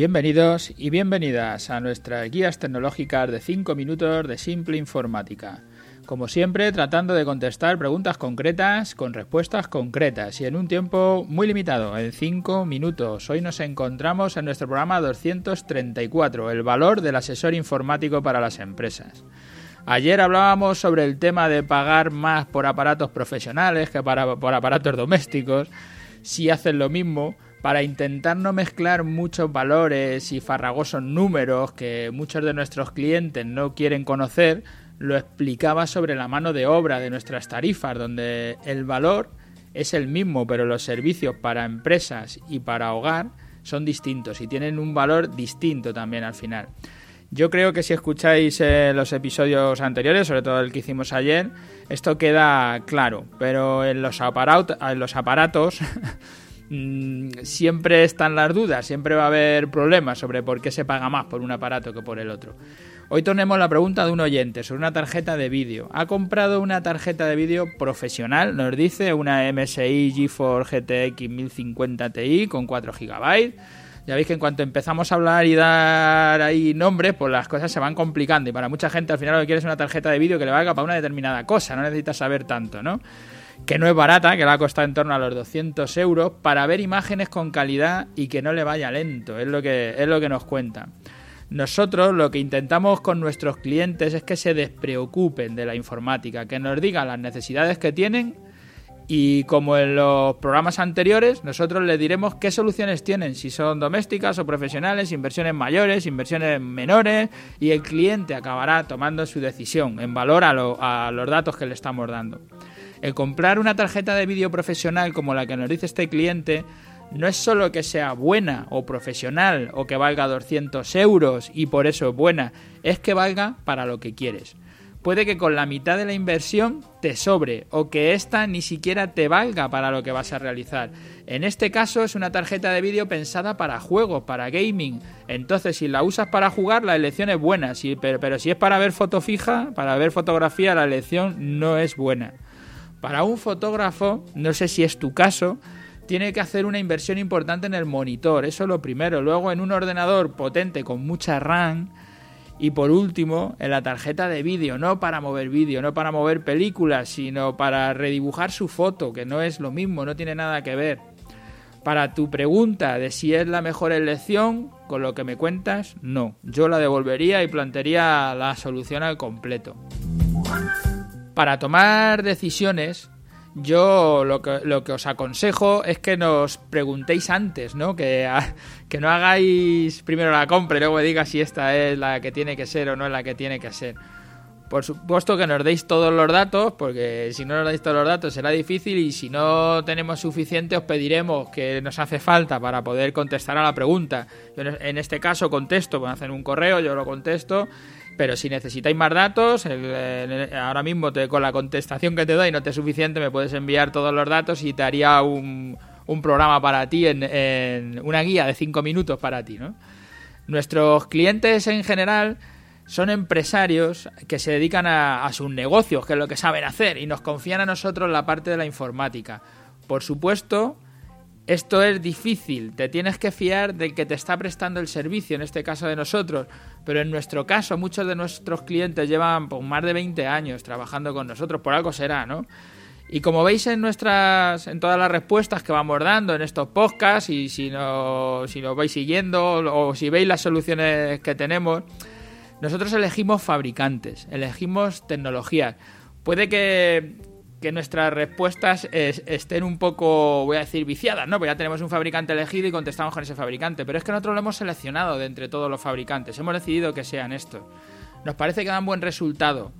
Bienvenidos y bienvenidas a nuestras guías tecnológicas de 5 minutos de simple informática. Como siempre, tratando de contestar preguntas concretas con respuestas concretas y en un tiempo muy limitado, en 5 minutos. Hoy nos encontramos en nuestro programa 234, el valor del asesor informático para las empresas. Ayer hablábamos sobre el tema de pagar más por aparatos profesionales que para, por aparatos domésticos, si hacen lo mismo para intentar no mezclar muchos valores y farragosos números que muchos de nuestros clientes no quieren conocer, lo explicaba sobre la mano de obra de nuestras tarifas, donde el valor es el mismo, pero los servicios para empresas y para hogar son distintos y tienen un valor distinto también al final. Yo creo que si escucháis eh, los episodios anteriores, sobre todo el que hicimos ayer, esto queda claro, pero en los, en los aparatos Mm, siempre están las dudas, siempre va a haber problemas sobre por qué se paga más por un aparato que por el otro. Hoy tenemos la pregunta de un oyente sobre una tarjeta de vídeo. Ha comprado una tarjeta de vídeo profesional, nos dice, una MSI GeForce GTX 1050 Ti con 4 GB. Ya veis que en cuanto empezamos a hablar y dar ahí nombres, pues las cosas se van complicando. Y para mucha gente al final lo que quiere es una tarjeta de vídeo que le valga para una determinada cosa, no necesitas saber tanto, ¿no? Que no es barata, que le ha costado en torno a los 200 euros, para ver imágenes con calidad y que no le vaya lento, es lo que, es lo que nos cuenta. Nosotros lo que intentamos con nuestros clientes es que se despreocupen de la informática, que nos digan las necesidades que tienen y como en los programas anteriores, nosotros les diremos qué soluciones tienen, si son domésticas o profesionales, inversiones mayores, inversiones menores, y el cliente acabará tomando su decisión en valor a, a los datos que le estamos dando. El comprar una tarjeta de vídeo profesional como la que nos dice este cliente no es solo que sea buena o profesional o que valga 200 euros y por eso es buena, es que valga para lo que quieres. Puede que con la mitad de la inversión te sobre o que esta ni siquiera te valga para lo que vas a realizar. En este caso es una tarjeta de vídeo pensada para juegos, para gaming. Entonces si la usas para jugar la elección es buena, pero, pero si es para ver foto fija, para ver fotografía, la elección no es buena. Para un fotógrafo, no sé si es tu caso, tiene que hacer una inversión importante en el monitor, eso es lo primero. Luego en un ordenador potente con mucha RAM. Y por último, en la tarjeta de vídeo, no para mover vídeo, no para mover películas, sino para redibujar su foto, que no es lo mismo, no tiene nada que ver. Para tu pregunta de si es la mejor elección, con lo que me cuentas, no. Yo la devolvería y plantearía la solución al completo para tomar decisiones, yo lo que, lo que os aconsejo es que nos preguntéis antes, ¿no? Que, que no hagáis primero la compra y luego me digas si esta es la que tiene que ser o no es la que tiene que ser. Por supuesto que nos deis todos los datos, porque si no nos dais todos los datos será difícil y si no tenemos suficiente os pediremos que nos hace falta para poder contestar a la pregunta. Yo en este caso contesto, a hacer un correo, yo lo contesto pero si necesitáis más datos, ahora mismo con la contestación que te doy no te es suficiente, me puedes enviar todos los datos y te haría un, programa para ti, en, una guía de 5 minutos para ti. ¿no? Nuestros clientes en general son empresarios que se dedican a, sus negocios, que es lo que saben hacer, y nos confían a nosotros la parte de la informática. Por supuesto, esto es difícil, te tienes que fiar del que te está prestando el servicio, en este caso de nosotros, pero en nuestro caso muchos de nuestros clientes llevan pues, más de 20 años trabajando con nosotros, por algo será, ¿no? Y como veis en nuestras, en todas las respuestas que vamos dando en estos podcasts y si no, si nos vais siguiendo o si veis las soluciones que tenemos, nosotros elegimos fabricantes, elegimos tecnologías. Puede que, que nuestras respuestas estén un poco, voy a decir, viciadas, ¿no? Porque ya tenemos un fabricante elegido y contestamos con ese fabricante. Pero es que nosotros lo hemos seleccionado de entre todos los fabricantes. Hemos decidido que sean estos. Nos parece que dan buen resultado.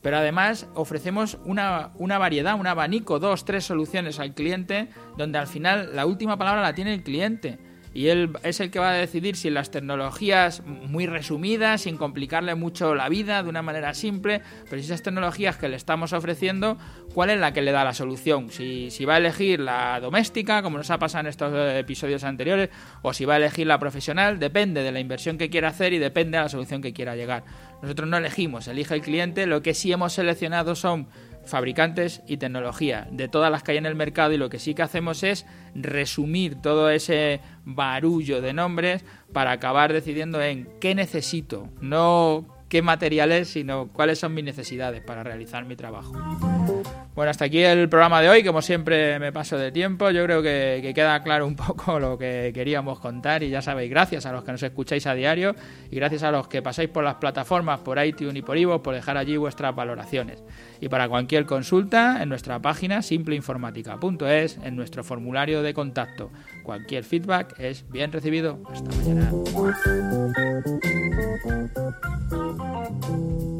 Pero además ofrecemos una, una variedad, un abanico, dos, tres soluciones al cliente, donde al final la última palabra la tiene el cliente y él es el que va a decidir si las tecnologías muy resumidas, sin complicarle mucho la vida, de una manera simple, pero si esas tecnologías que le estamos ofreciendo, cuál es la que le da la solución. Si, si va a elegir la doméstica, como nos ha pasado en estos episodios anteriores, o si va a elegir la profesional, depende de la inversión que quiera hacer y depende de la solución que quiera llegar. Nosotros no elegimos, elige el cliente, lo que sí hemos seleccionado son fabricantes y tecnología, de todas las que hay en el mercado y lo que sí que hacemos es resumir todo ese barullo de nombres para acabar decidiendo en qué necesito, no qué materiales, sino cuáles son mis necesidades para realizar mi trabajo. Bueno, hasta aquí el programa de hoy. Como siempre me paso de tiempo. Yo creo que, queda claro un poco lo que queríamos contar. Y ya sabéis, gracias a los que nos escucháis a diario y gracias a los que pasáis por las plataformas, por iTunes y por Ivo, por dejar allí vuestras valoraciones. Y para cualquier consulta, en nuestra página simpleinformática.es, en nuestro formulario de contacto. Cualquier feedback es bien recibido. Hasta mañana. Thank you.